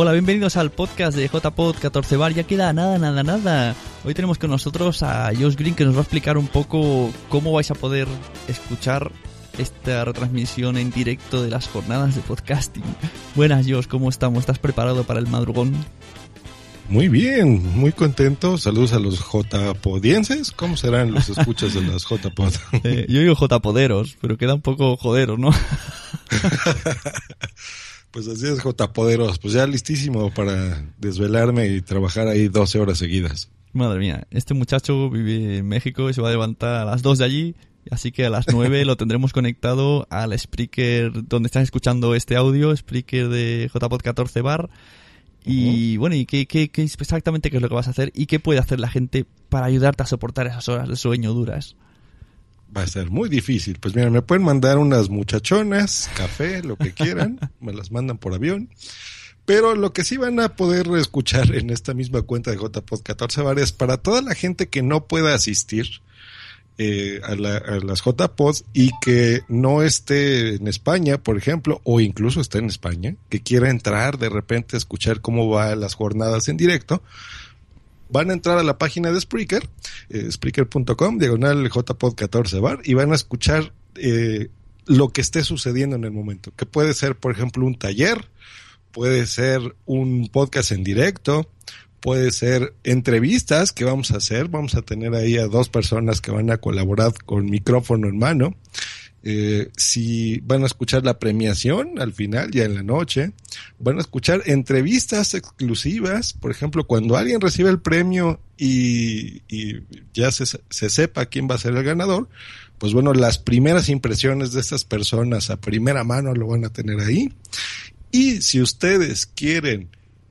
Hola, bienvenidos al podcast de JPod 14 Bar. Ya queda nada, nada, nada. Hoy tenemos con nosotros a Josh Green que nos va a explicar un poco cómo vais a poder escuchar esta retransmisión en directo de las jornadas de podcasting. Buenas, Josh, ¿cómo estamos? ¿Estás preparado para el madrugón? Muy bien, muy contento. Saludos a los J-podienses. ¿Cómo serán los escuchas de las J-pod? Eh, yo digo J-poderos, pero queda un poco joderos, ¿no? Pues así es, J. Poderos. Pues ya listísimo para desvelarme y trabajar ahí 12 horas seguidas. Madre mía, este muchacho vive en México y se va a levantar a las 2 de allí, así que a las 9 lo tendremos conectado al speaker donde estás escuchando este audio, speaker de JPod 14 Bar. Y bueno, ¿y qué, qué, qué, exactamente qué es lo que vas a hacer y qué puede hacer la gente para ayudarte a soportar esas horas de sueño duras? Va a ser muy difícil. Pues mira, me pueden mandar unas muchachonas, café, lo que quieran, me las mandan por avión. Pero lo que sí van a poder escuchar en esta misma cuenta de JPod 14 Bar es para toda la gente que no pueda asistir eh, a, la, a, las JPods y que no esté en España, por ejemplo, o incluso esté en España, que quiera entrar de repente a escuchar cómo van las jornadas en directo, van a entrar a la página de Spreaker, eh, Spreaker.com, diagonal JPod 14 bar, y van a escuchar eh, lo que esté sucediendo en el momento, que puede ser, por ejemplo, un taller, puede ser un podcast en directo, puede ser entrevistas que vamos a hacer, vamos a tener ahí a dos personas que van a colaborar con micrófono en mano, eh, si van a escuchar la premiación al final, ya en la noche, van a escuchar entrevistas exclusivas, por ejemplo, cuando alguien recibe el premio y, y ya se, se, sepa quién va a ser el ganador, pues bueno, las primeras impresiones de estas personas a primera mano lo van a tener ahí. Y si ustedes quieren,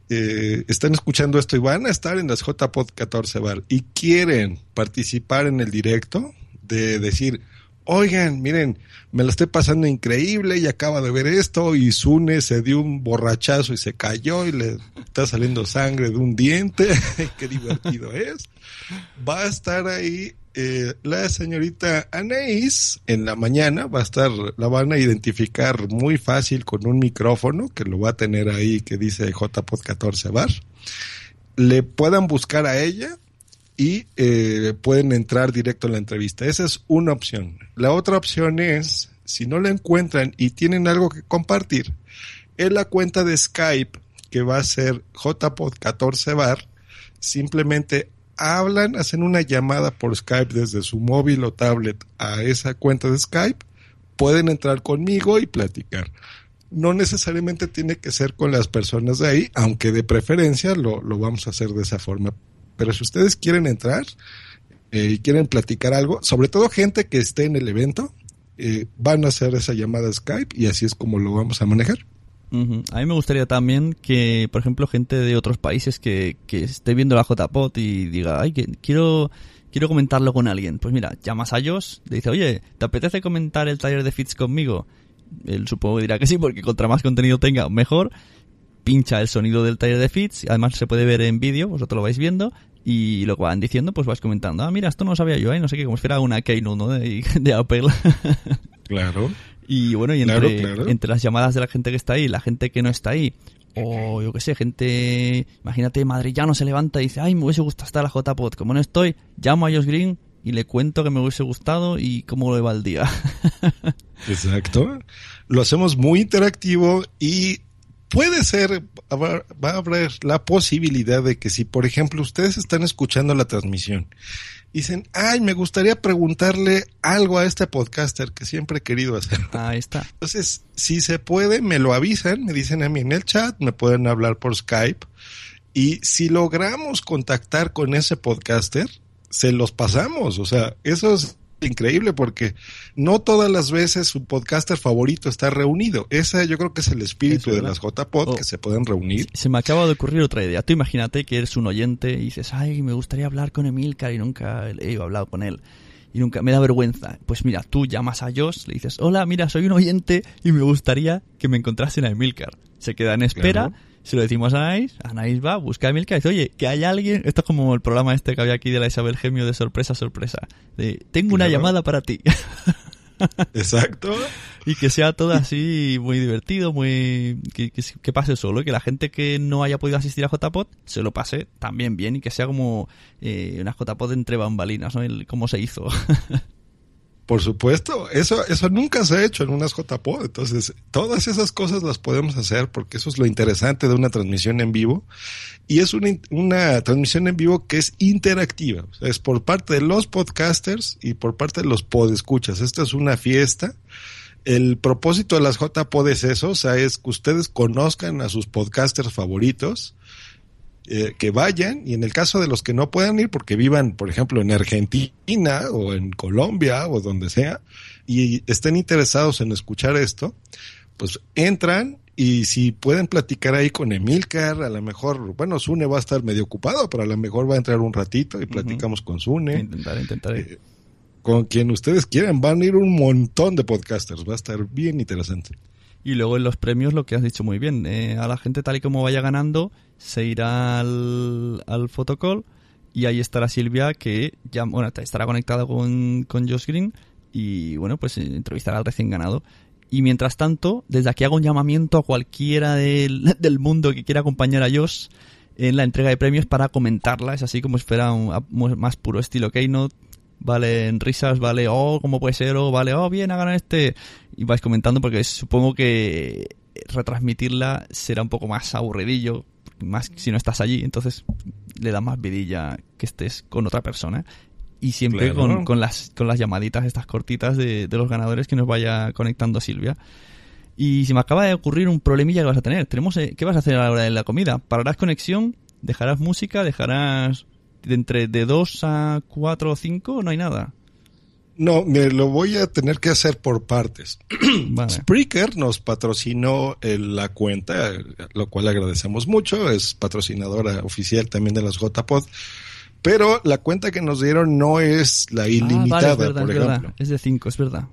eh, están escuchando esto y van a estar en las JPod 14 Bar y quieren participar en el directo, de decir, oigan, miren, me lo estoy pasando increíble y acaba de ver esto y Sune se dio un borrachazo y se cayó y le está saliendo sangre de un diente, qué divertido es. Va a estar ahí eh, la señorita Anaís en la mañana, va a estar, la van a identificar muy fácil con un micrófono que lo va a tener ahí que dice JPod 14 Bar. Le puedan buscar a ella, y eh, pueden entrar directo en la entrevista. Esa es una opción. La otra opción es, si no la encuentran y tienen algo que compartir, en la cuenta de Skype, que va a ser JPod14bar, simplemente hablan, hacen una llamada por Skype desde su móvil o tablet a esa cuenta de Skype, pueden entrar conmigo y platicar. No necesariamente tiene que ser con las personas de ahí, aunque de preferencia lo, lo vamos a hacer de esa forma pero si ustedes quieren entrar eh, y quieren platicar algo, sobre todo gente que esté en el evento, eh, van a hacer esa llamada Skype y así es como lo vamos a manejar. A mí me gustaría también que, por ejemplo, gente de otros países que, que esté viendo la JPOT y diga, ay, que quiero, quiero comentarlo con alguien. Pues mira, llamas a ellos, le dice, oye, ¿te apetece comentar el taller de Fits conmigo? Él supongo que dirá que sí, porque contra más contenido tenga, mejor pincha el sonido del taller de feeds, además se puede ver en vídeo, vosotros lo vais viendo, y lo que van diciendo, pues vais comentando, ah, mira, esto no lo sabía yo, ¿eh? no sé qué, como si fuera una keynote, ¿no? De, de Apple. claro. Y bueno, y entre, claro, claro. entre las llamadas de la gente que está ahí, la gente que no está ahí, o yo qué sé, gente, imagínate, madrillano se levanta y dice, ay, me hubiese gustado estar a la JPod, como no estoy, llamo a Josh Green y le cuento que me hubiese gustado y cómo le va el día. Exacto. Lo hacemos muy interactivo y puede ser, va a haber la posibilidad de que si, por ejemplo, ustedes están escuchando la transmisión, dicen, ay, me gustaría preguntarle algo a este podcaster que siempre he querido hacer. Ahí está. Entonces, si se puede, me lo avisan, me dicen a mí en el chat, me pueden hablar por Skype. Y si logramos contactar con ese podcaster, se los pasamos. O sea, eso es increíble porque no todas las veces su podcaster favorito está reunido. Ese yo creo que es el espíritu de las JPod, oh. que se pueden reunir. Se me acaba de ocurrir otra idea. Tú imagínate que eres un oyente y dices, ay, me gustaría hablar con Emilcar y nunca he hablado con él. Y nunca me da vergüenza. Pues mira, tú llamas a Josh, le dices, hola, mira, soy un oyente y me gustaría que me encontrasen a Emilcar. Se queda en espera. Claro. Se lo decimos a Anaís, Anaís va, busca a Emilcar y dice, oye, que hay alguien, esto es como el programa este que había aquí de la Isabel Gemio de sorpresa, sorpresa, de, tengo una claro. llamada para ti. Exacto. y que sea todo así muy divertido, muy que, que, que pase solo, que la gente que no haya podido asistir a JPod se lo pase también bien y que sea como eh, una JPod entre bambalinas, ¿no? El, cómo se hizo. Por supuesto, eso, eso nunca se ha hecho en unas JPod. Entonces, todas esas cosas las podemos hacer porque eso es lo interesante de una transmisión en vivo. Y es una, una transmisión en vivo que es interactiva. Es por parte de los podcasters y por parte de los podescuchas. Esta es una fiesta. El propósito de las JPod es eso, o sea, es que ustedes conozcan a sus podcasters favoritos eh, que vayan y en el caso de los que no puedan ir porque vivan, por ejemplo, en Argentina o en Colombia o donde sea y estén interesados en escuchar esto, pues entran y si pueden platicar ahí con Emilcar, a lo mejor, bueno, Sune va a estar medio ocupado, pero a lo mejor va a entrar un ratito y platicamos uh -huh. con Sune. Intentaré, intentaré. Eh, con quien ustedes quieran, van a ir un montón de podcasters, va a estar bien interesante. Y luego en los premios lo que has dicho muy bien, eh, a la gente tal y como vaya ganando, se irá al, al fotocall y ahí estará Silvia que ya bueno, estará conectada con, con Josh Green y bueno, pues entrevistará al recién ganado. Y mientras tanto, desde aquí hago un llamamiento a cualquiera del, del mundo que quiera acompañar a Josh en la entrega de premios para comentarla. Es así como fuera un, más puro estilo Keynote. Vale en risas, vale, oh, ¿cómo puede ser? O vale, oh, bien, a ganar este. Y vais comentando porque supongo que retransmitirla será un poco más aburridillo, más si no estás allí, entonces le da más vidilla que estés con otra persona. Y siempre claro. con, con, las, con las llamaditas estas cortitas de, de los ganadores que nos vaya conectando Silvia. Y se me acaba de ocurrir un problemilla que vas a tener. Tenemos, eh, ¿Qué vas a hacer a la hora de la comida? ¿Pararás conexión? ¿Dejarás música? ¿Dejarás de entre de 2 a 4 o 5? No hay nada. No, me lo voy a tener que hacer por partes. Vale. Spreaker nos patrocinó la cuenta, lo cual agradecemos mucho. Es patrocinadora oficial también de las JPod. Pero la cuenta que nos dieron no es la ilimitada, ah, vale, es verdad, por ejemplo. Es, verdad. es de 5, es verdad.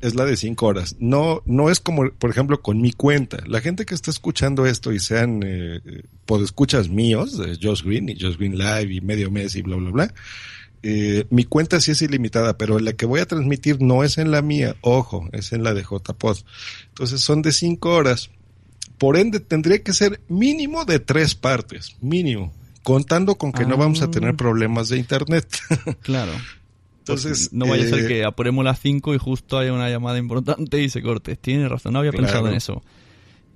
Es la de 5 horas. No, no es como, por ejemplo, con mi cuenta. La gente que está escuchando esto y sean eh, podescuchas míos, de Josh Green y Josh Green Live y Medio Mes y bla, bla, bla, eh, mi cuenta sí es ilimitada, pero la que voy a transmitir no es en la mía, ojo, es en la de JPod. Entonces son de cinco horas. Por ende, tendría que ser mínimo de tres partes, mínimo, contando con que ah. no vamos a tener problemas de internet. claro. Entonces, pues no vaya eh, a ser que apuremos las 5 y justo haya una llamada importante y se corte. Tiene razón, no había claro. pensado en eso.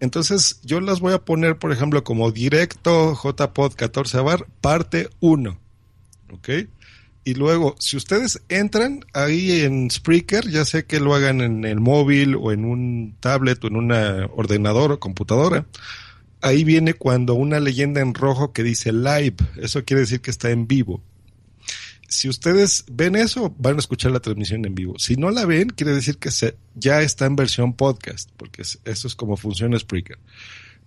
Entonces, yo las voy a poner, por ejemplo, como directo JPod 14 bar, parte 1. ¿Ok? Y luego, si ustedes entran ahí en Spreaker, ya sé que lo hagan en el móvil o en un tablet o en un ordenador o computadora, ahí viene cuando una leyenda en rojo que dice live, eso quiere decir que está en vivo. Si ustedes ven eso, van a escuchar la transmisión en vivo. Si no la ven, quiere decir que se, ya está en versión podcast, porque eso es como funciona Spreaker.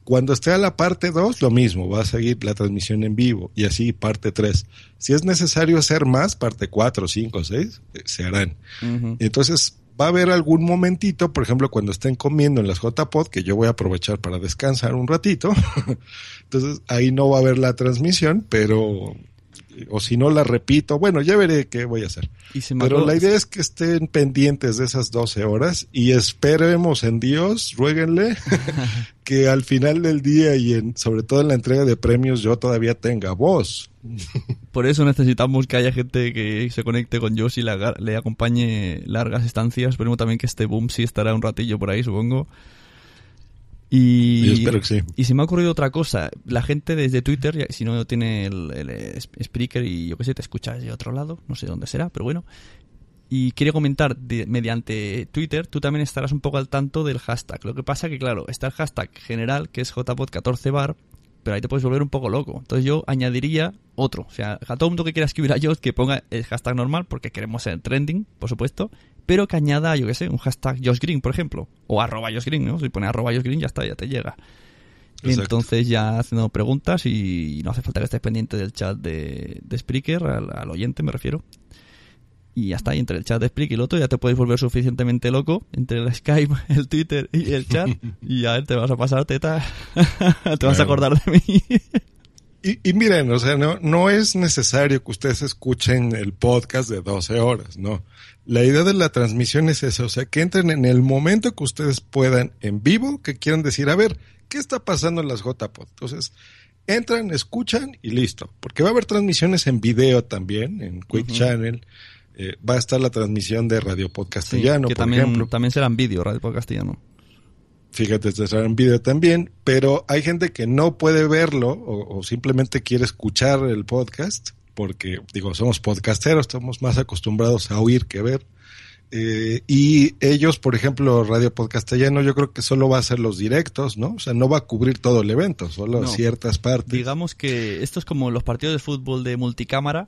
Cuando esté a la parte 2, lo mismo, va a seguir la transmisión en vivo y así parte 3. Si es necesario hacer más, parte 4, 5, 6, se harán. Uh -huh. Entonces, va a haber algún momentito, por ejemplo, cuando estén comiendo en las JPod, que yo voy a aprovechar para descansar un ratito. Entonces, ahí no va a haber la transmisión, pero o si no la repito, bueno, ya veré qué voy a hacer. Pero la idea es que estén pendientes de esas 12 horas y esperemos en Dios, ruéguenle, que al final del día y en, sobre todo en la entrega de premios yo todavía tenga voz. Por eso necesitamos que haya gente que se conecte con Josh y la, le acompañe largas estancias. Esperemos también que este boom sí estará un ratillo por ahí, supongo. Y, Yo espero que sí. y se me ha ocurrido otra cosa. La gente desde Twitter, si no tiene el, el Spreaker y yo qué sé, te escucha desde otro lado, no sé dónde será, pero bueno. Y quiere comentar de, mediante Twitter, tú también estarás un poco al tanto del hashtag. Lo que pasa que, claro, está el hashtag general, que es JPod14bar, pero ahí te puedes volver un poco loco. Entonces yo añadiría otro. O sea, a todo el mundo que quiera escribir a Josh que ponga el hashtag normal, porque queremos ser trending, por supuesto, pero que añada, yo qué sé, un hashtag Josh Green, por ejemplo, o arroba Josh Green, ¿no? Si pone arroba Josh Green ya está, ya te llega. Exacto. Entonces ya haciendo preguntas y no hace falta que estés pendiente del chat de, de Spreaker, al, al, oyente me refiero. Y ya está, y entre el chat de Spreaker y el otro ya te puedes volver suficientemente loco, entre el Skype, el Twitter y el chat, y ya te vas a pasar teta, te vas a acordar de mí. Y, y, miren, o sea, no, no es necesario que ustedes escuchen el podcast de 12 horas, no. La idea de la transmisión es esa, o sea, que entren en el momento que ustedes puedan en vivo, que quieran decir, a ver, ¿qué está pasando en las JPod? Entonces, entran, escuchan y listo. Porque va a haber transmisiones en video también, en Quick Channel. Eh, va a estar la transmisión de Radio Podcastellano, que por también, ejemplo. También será en vídeo, Radio Podcastellano. Fíjate, será en vídeo también, pero hay gente que no puede verlo o, o simplemente quiere escuchar el podcast porque, digo, somos podcasteros, estamos más acostumbrados a oír que ver. Eh, y ellos, por ejemplo, Radio Podcastellano, yo creo que solo va a hacer los directos, ¿no? O sea, no va a cubrir todo el evento, solo No. ciertas partes. Digamos que esto es como los partidos de fútbol de multicámara.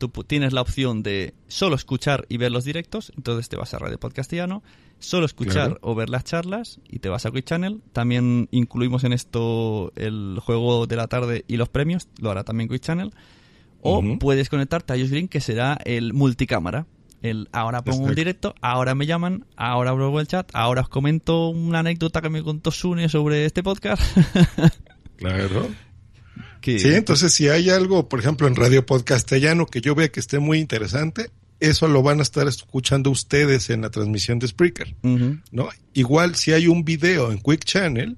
Tú tienes la opción de solo escuchar y ver los directos, entonces te vas a Radio Podcastellano, solo escuchar Claro. o ver las charlas y te vas a Quick Channel. También incluimos en esto el juego de la tarde y los premios, lo hará también Quick Channel. O Ujú. puedes conectarte a iOS Green, que será el multicámara. El ahora pongo un Exacto. directo, ahora me llaman, ahora abro el chat, ahora os comento una anécdota que me contó Sune sobre este podcast. Claro. Que, Sí, entonces si hay algo, por ejemplo, en Radio Podcastellano que yo vea que esté muy interesante, eso lo van a estar escuchando ustedes en la transmisión de Spreaker. ¿no? Igual si hay un video en Quick Channel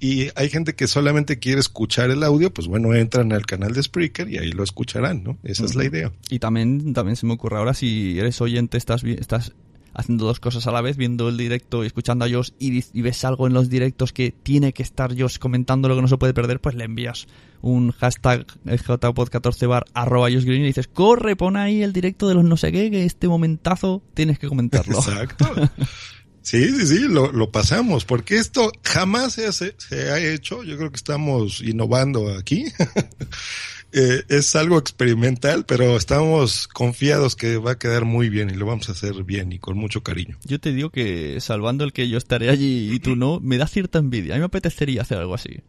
y hay gente que solamente quiere escuchar el audio, pues bueno, entran al canal de Spreaker y ahí lo escucharán, ¿no? Esa es la idea. Y también, también se me ocurre ahora, si eres oyente, estás, estás haciendo dos cosas a la vez, viendo el directo y escuchando a Josh y, ves algo en los directos que tiene que estar Josh comentando lo que no se puede perder, pues le envías un hashtag jpod14bar arroba Josh Green y dices, corre, pon ahí el directo de los no sé qué, que este momentazo tienes que comentarlo. Exacto. Sí, sí, sí, lo, lo pasamos, porque esto jamás se, hace- se ha hecho, yo creo que estamos innovando aquí. Eh, es algo experimental, pero estamos confiados que va a quedar muy bien y lo vamos a hacer bien y con mucho cariño. Yo te digo que, salvando el que yo estaré allí y tú no, me da cierta envidia. A mí me apetecería hacer algo así.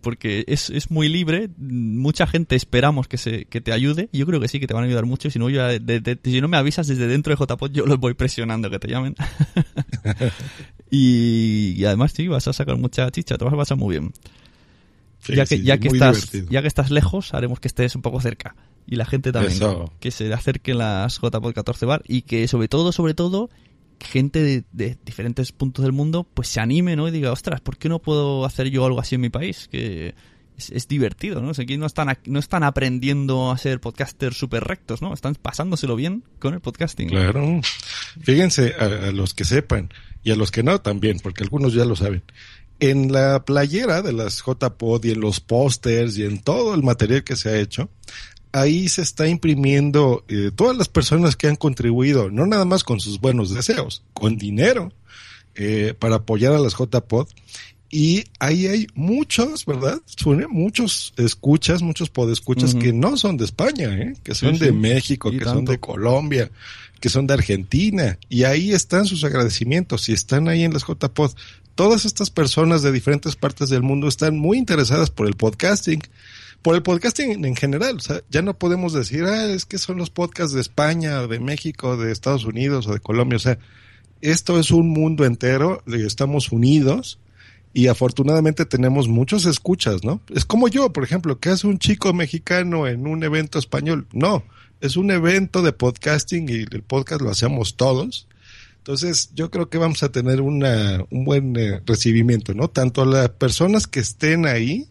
Porque es, es muy libre, mucha gente esperamos que se que te ayude. y Yo creo que sí, que te van a ayudar mucho. Si no, yo, de- de- si no me avisas desde dentro de JPod, yo los voy presionando que te llamen. y, y además, sí, vas a sacar mucha chicha, te vas a pasar muy bien. Sí, ya que, sí, ya, que estás, divertido. ya que estás lejos, haremos que estés un poco cerca. Y la gente también. Eso. Que se acerquen las JPod 14 Bar y que sobre todo, sobre todo, gente de, de diferentes puntos del mundo pues se anime, ¿no? Y diga, ostras, ¿por qué no puedo hacer yo algo así en mi país? Que es, es divertido, ¿no? O sea, aquí no están, no están aprendiendo a ser podcasters súper rectos, ¿no? Están pasándoselo bien con el podcasting. Claro. Fíjense a, a los que sepan y a los que no también, porque algunos ya lo saben. En la playera de las JPod y en los pósters y en todo el material que se ha hecho, ahí se está imprimiendo eh, todas las personas que han contribuido, no nada más con sus buenos deseos, con dinero eh, para apoyar a las JPod. Y ahí hay muchos, ¿verdad? Muchos escuchas, muchos podescuchas que no son de España, ¿eh? que son Sí, de. México, Y que son de Colombia, que son de Argentina. Y ahí están sus agradecimientos y están ahí en las JPod. Todas estas personas de diferentes partes del mundo están muy interesadas por el podcasting, por el podcasting en general. O sea, ya no podemos decir, ah, es que son los podcasts de España, de México, de Estados Unidos o de Colombia. O sea, esto es un mundo entero, estamos unidos y afortunadamente tenemos muchos escuchas, ¿no? Es como yo, por ejemplo, ¿qué hace un chico mexicano en un evento español? No, es un evento de podcasting y el podcast lo hacemos todos. Entonces, yo creo que vamos a tener una, un buen eh, recibimiento, ¿no? Tanto las personas que estén ahí,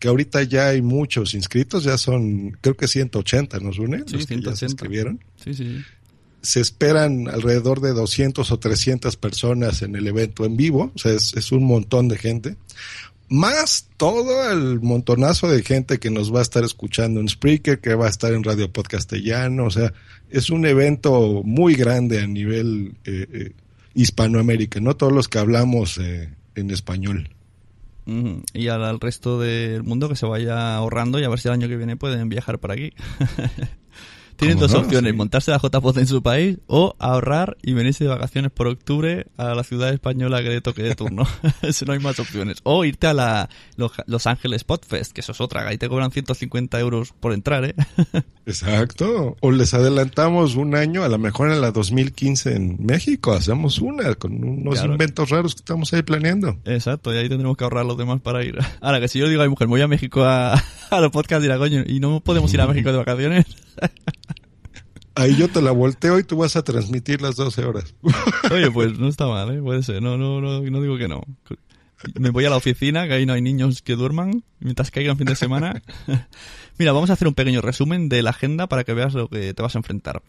que ahorita ya hay muchos inscritos, ya son, creo que 180, ¿nos une? Sí, los que ya se 180. inscribieron Sí, sí, sí. se esperan alrededor de 200 o 300 personas en el evento en vivo, o sea, es, es un montón de gente, más todo el montonazo de gente que nos va a estar escuchando en Spreaker, que va a estar en Radio Podcastellano, o sea, es un evento muy grande a nivel eh, eh, Hispanoamérica, no todos los que hablamos eh, en español. Y al, al resto del mundo que se vaya ahorrando y a ver si el año que viene pueden viajar por aquí. Tienen ¿Cómo dos no? opciones, Sí. montarse la JPOZ en su país o ahorrar y venirse de vacaciones por octubre a la ciudad española que le toque de turno. Eso no hay más opciones. O irte a la Los, Los Ángeles Podfest, que eso es otra, ahí te cobran 150 euros por entrar, ¿eh? Exacto. O les adelantamos un año, a lo mejor en la 2015 en México, hacemos una con unos Claro. inventos raros que estamos ahí planeando. Exacto, y ahí tendremos que ahorrar los demás para ir. Ahora, que si yo digo a mi mujer, voy a México a, a los podcasts dirá, coño, ¿y no podemos ir a México de vacaciones? Ahí yo te la volteo y tú vas a transmitir las 12 horas. Oye, pues no está mal, ¿eh? Puede ser. No, no, no, no digo que no. Me voy a la oficina, que ahí no hay niños que duerman, mientras caigan fin de semana. Mira, vamos a hacer un pequeño resumen de la agenda para que veas lo que te vas a enfrentar.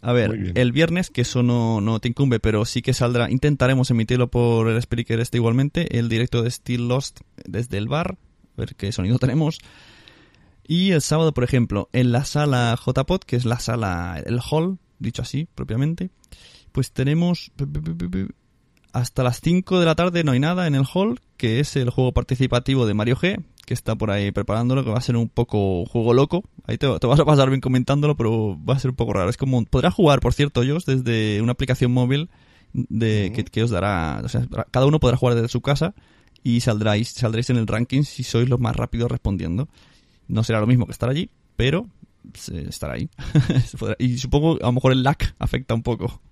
A ver, el viernes, que eso no, no te incumbe, pero sí que saldrá, intentaremos emitirlo por el speaker este igualmente, el directo de Still Lost desde el bar, a ver qué sonido tenemos. Y el sábado, por ejemplo, en la sala JPod, que es la sala, el hall, dicho así propiamente, pues tenemos hasta las 5 de la tarde no hay nada en el hall, que es el juego participativo de Mario G, que está por ahí preparándolo, que va a ser un poco juego loco. Ahí te, vas a pasar bien comentándolo, pero va a ser un poco raro. Es como, podrás jugar, por cierto, ellos desde una aplicación móvil de, que, os dará, o sea, cada uno podrá jugar desde su casa y saldráis, saldréis en el ranking si sois los más rápidos respondiendo. No será lo mismo que estar allí, pero estar ahí. y supongo a lo mejor el lag afecta un poco.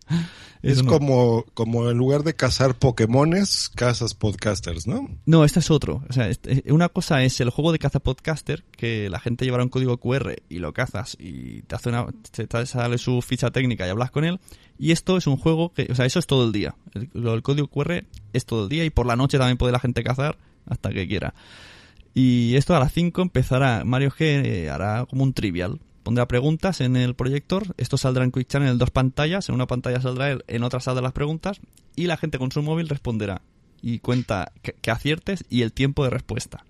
Es como, como en lugar de cazar Pokémones, cazas podcasters, ¿no? No, este es otro. O sea, este, una cosa es el juego de caza podcaster, que la gente llevará un código QR y lo cazas y te hace una, te sale su ficha técnica y hablas con él. Y esto es un juego que, o sea, eso es todo el día. El, el código QR es todo el día y por la noche también puede la gente cazar hasta que quiera. Y esto a las 5 empezará, Mario G eh, hará como un trivial. Pondrá preguntas en el proyector, esto saldrá en Quick Channel en dos pantallas, en una pantalla saldrá él, en otra saldrán las preguntas y la gente con su móvil responderá y cuenta que, aciertes y el tiempo de respuesta.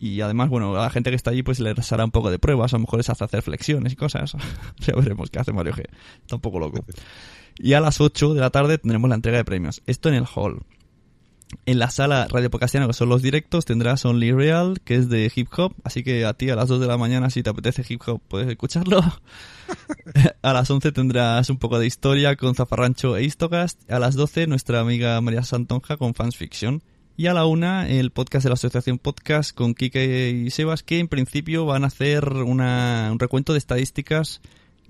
Y además, bueno, a la gente que está allí pues les hará un poco de pruebas, a lo mejor les hace hacer flexiones y cosas. ya veremos qué hace Mario G. Está un poco loco. Y a las 8 de la tarde tendremos la entrega de premios. Esto en el hall. En la sala Radio Podcastiana, que son los directos, tendrás Only Real, que es de hip hop. Así que a ti a las 2 de la mañana, si te apetece hip hop, puedes escucharlo. a las 11 tendrás un poco de historia con Zafarrancho e Istocast. A las 12, nuestra amiga María Santonja con Fans Fiction. Y a la 1, el podcast de la Asociación Podcast con Kike y Sebas, que en principio van a hacer una, un recuento de estadísticas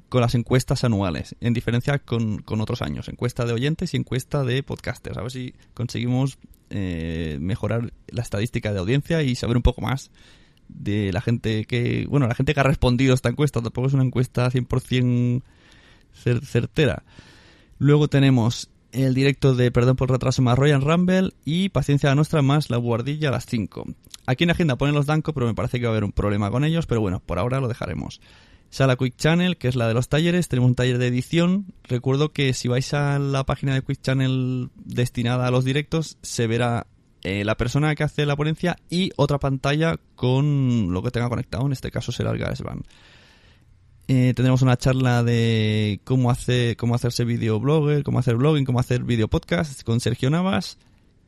con las encuestas anuales, en diferencia con, otros años, encuesta de oyentes y encuesta de podcasters. A ver si conseguimos eh, mejorar la estadística de audiencia y saber un poco más de la gente que, bueno, la gente que ha respondido a esta encuesta. Tampoco es una encuesta 100% certera. Luego tenemos el directo de Perdón por el retraso más Royal Rumble y Paciencia Nuestra más La Guardilla a las 5. Aquí en la agenda ponen los Danco, pero me parece que va a haber un problema con ellos, pero bueno, por ahora lo dejaremos. Sala Quick Channel, que es la de los talleres, tenemos un taller de edición. Recuerdo que si vais a la página de Quick Channel destinada a los directos, se verá eh, la persona que hace la ponencia y otra pantalla con lo que tenga conectado, en este caso será el GarageBand. Eh, tendremos una charla de cómo, hacer, cómo hacerse videoblogger, cómo hacer blogging, cómo hacer video podcast con Sergio Navas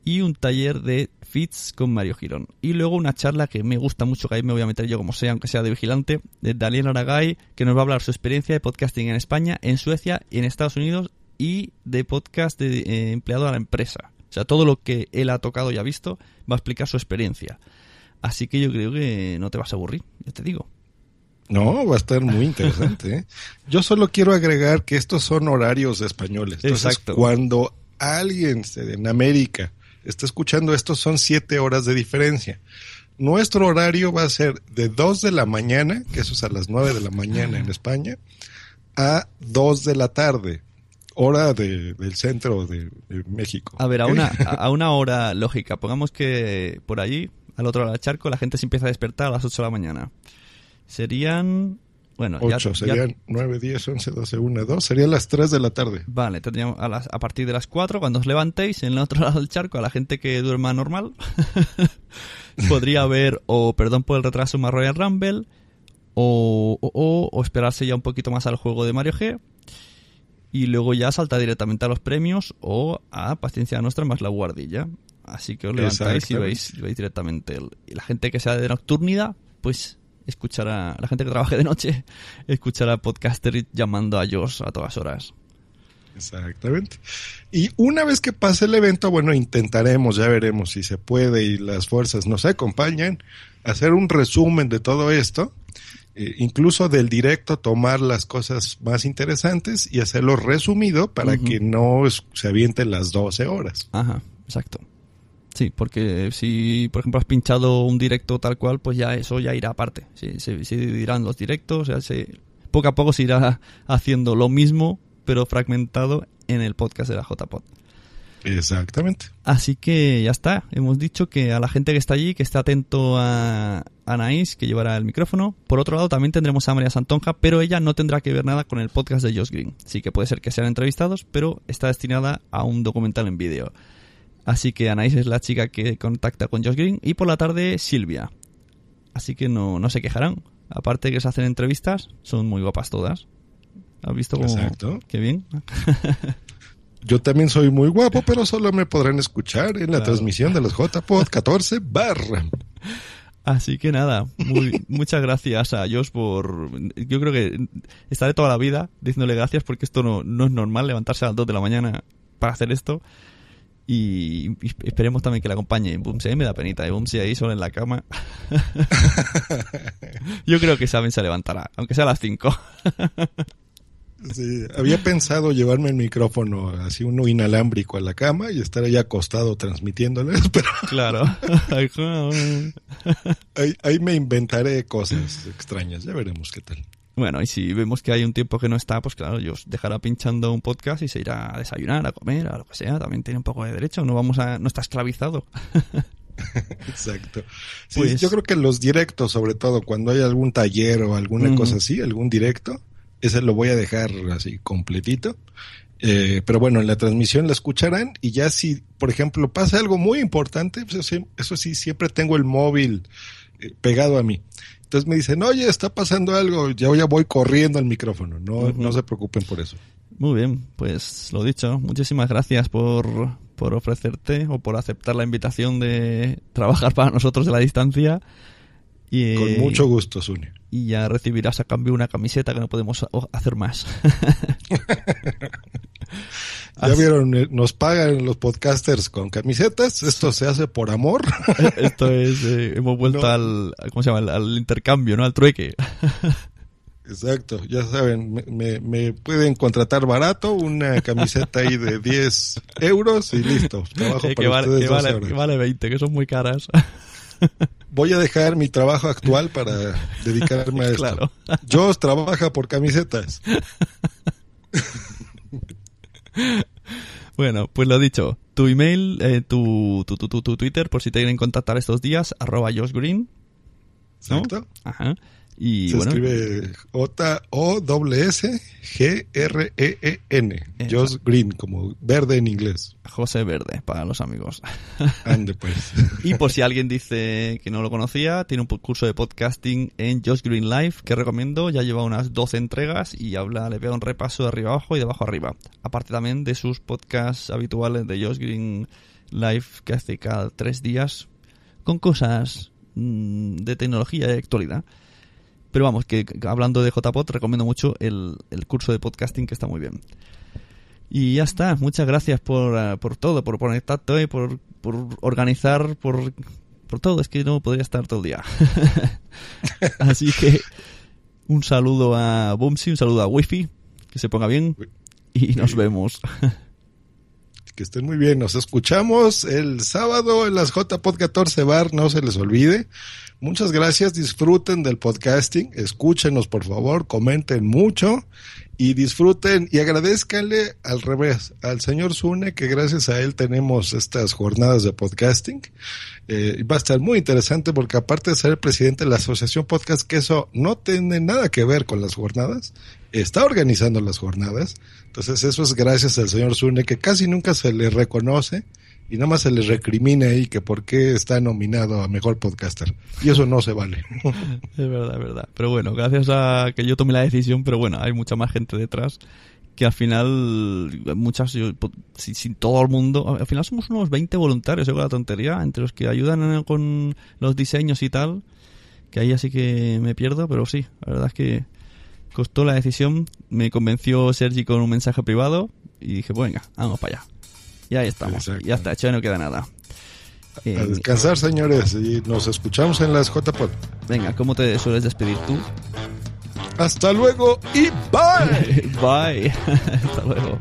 y un taller de fits con Mario Girón. Y luego una charla que me gusta mucho, que ahí me voy a meter yo como sea, aunque sea de vigilante, de Daniel Aragay, que nos va a hablar su experiencia de podcasting en España, en Suecia y en Estados Unidos y de podcast de eh, empleado a la empresa. O sea, todo lo que él ha tocado y ha visto va a explicar su experiencia. Así que yo creo que no te vas a aburrir, ya te digo. No, va a estar muy interesante. ¿eh? Yo solo quiero agregar que estos son horarios españoles. Entonces, Exacto. cuando alguien en América está escuchando esto, son siete horas de diferencia. Nuestro horario va a ser de 2 de la mañana, que eso es a las 9 de la mañana en España, a 2 de la tarde, hora del centro de, México. A ver, a, una, a una hora lógica, pongamos que por allí, al otro lado del charco, la gente se empieza a despertar a las 8 de la mañana. Serían bueno, 8, serían 9, 10, 11, 12, 1, 2, serían las 3 de la tarde. Vale, tendríamos a, las, a partir de las 4, cuando os levantéis en el otro lado del charco, a la gente que duerma normal, podría haber o perdón por el retraso más Royal Rumble, o, o, o, esperarse ya un poquito más al juego de Mario G, y luego ya salta directamente a los premios o a Paciencia Nuestra más la guardilla. Así que os levantáis y veis, veis directamente. El, y la gente que sea de nocturnidad, pues escuchará, la gente que trabaje de noche, escuchará podcaster llamando a Josh a todas horas. Exactamente. Y una vez que pase el evento, bueno, intentaremos, ya veremos si se puede y las fuerzas nos acompañan, hacer un resumen de todo esto, eh, incluso del directo, tomar las cosas más interesantes y hacerlo resumido para que no se avienten las 12 horas. Ajá, exacto. Sí, porque si, por ejemplo, has pinchado un directo tal cual, pues ya eso ya irá aparte. Se, se dividirán los directos, o sea, se, poco a poco se irá haciendo lo mismo, pero fragmentado en el podcast de la JPod. Exactamente. Así que ya está. Hemos dicho que a la gente que está allí, que esté atento a Anaís, que llevará el micrófono. Por otro lado, también tendremos a María Santonja, pero ella no tendrá que ver nada con el podcast de Josh Green. Sí que puede ser que sean entrevistados, pero está destinada a un documental en vídeo. Así que Anaís es la chica que contacta con Josh Green y por la tarde Silvia. Así que no, no se quejarán. Aparte que se hacen entrevistas, son muy guapas todas. ¿Has visto cómo? Exacto. Qué bien. Yo también soy muy guapo, pero solo me podrán escuchar en la Claro. transmisión de los JPod 14 barra. Así que nada, muy- muchas gracias a Josh por... Yo creo que estaré toda la vida diciéndole gracias porque esto no, no es normal levantarse a las 2 de la mañana para hacer esto. Y, y esperemos también que le acompañe Bumsy. A mí me da penita, y Bumsy ahí solo en la cama. Yo creo que Saben se levantará, aunque sea a las 5. Sí, había pensado llevarme el micrófono así uno inalámbrico a la cama y estar ahí acostado transmitiéndoles, pero claro. ahí, ahí me inventaré cosas extrañas, ya veremos qué tal. Bueno, y si vemos que hay un tiempo que no está, pues claro, Josh dejará pinchando un podcast y se irá a desayunar, a comer, a lo que sea. También tiene un poco de derecho, no vamos a, no está esclavizado. Exacto. Sí, Pues- yo creo que los directos, sobre todo cuando hay algún taller o alguna cosa así, algún directo, ese lo voy a dejar así completito. Eh, pero bueno, en la transmisión la escucharán y ya si, por ejemplo, pasa algo muy importante, pues eso, sí- eso sí, siempre tengo el móvil eh, pegado a mí. Entonces me dicen, oye, está pasando algo, ya, ya voy corriendo al micrófono, no, no se preocupen por eso. Muy bien, pues lo dicho, muchísimas gracias por, por ofrecerte o por aceptar la invitación de trabajar para nosotros de la distancia. Y, Con mucho gusto, Suni. Y ya recibirás a cambio una camiseta que no podemos hacer más. Ya vieron, eh, nos pagan los podcasters con camisetas, esto se hace por amor. Esto es, eh, hemos vuelto No. al, ¿cómo se llama? Al, al intercambio, ¿no? Al trueque. Exacto, ya saben, me, pueden contratar barato, una camiseta ahí de 10 euros y listo. Trabajo Eh, que, para vale, ustedes que, 12 vale, horas. que vale 20, que son muy caras. Voy a dejar mi trabajo actual para dedicarme a esto. claro. Joss trabaja por camisetas. Bueno, pues lo dicho, tu email, eh, tu, tu, tu, tu, tu Twitter, por si te quieren contactar estos días, arroba Josh Green. ¿no? Exacto. Ajá. Y Se bueno, escribe J-O-S-G-R-E-E-N. Exacto. Joss Green, como verde en inglés. José Verde, para los amigos. Ande pues. Y por si alguien dice que no lo conocía, tiene un curso de podcasting en Josh Green Life que recomiendo. Ya lleva unas 12 entregas y habla, le pega un repaso de arriba abajo y de abajo arriba. Aparte también de sus podcasts habituales de Josh Green Life que hace cada tres días con cosas mm, de tecnología y de actualidad. Pero vamos, que hablando de JPod, recomiendo mucho el, el curso de podcasting que está muy bien. Y ya está, muchas gracias por, eh, por todo, por conectarte hoy, por, por organizar, por, por todo. Es que no podría estar todo el día. Así que un saludo a Boomsy, un saludo a Wifi, que se ponga bien y nos vemos. Que estén muy bien. Nos escuchamos el sábado en las JPod 14 Bar. No se les olvide. Muchas gracias. Disfruten del podcasting. Escúchenos, por favor. Comenten mucho. Y disfruten y agradezcanle al revés al señor Zune, que gracias a él tenemos estas jornadas de podcasting. Eh, va a estar muy interesante porque aparte de ser el presidente de la Asociación Podcast, que eso no tiene nada que ver con las jornadas, está organizando las jornadas. Entonces eso es gracias al señor Zune, que casi nunca se le reconoce y nada más se le recrimina ahí que por qué está nominado a mejor podcaster. Y eso no se vale. Es verdad, es verdad. Pero bueno, gracias a que yo tomé la decisión, pero bueno, hay mucha más gente detrás que al final, muchas, po- sin, sin todo el mundo, al final somos unos 20 voluntarios, yo con la tontería, entre los que ayudan eh, con los diseños y tal, que ahí así que me pierdo, pero sí, la verdad es que costó la decisión, me convenció Sergi con un mensaje privado y dije, pues venga, vamos para allá. Y ahí estamos, Exacto. ya está, ya no queda nada. A Eh, descansar, señores, y nos escuchamos en las JPod. venga, ¿cómo te sueles despedir tú? Hasta luego y bye. Bye. Hasta luego.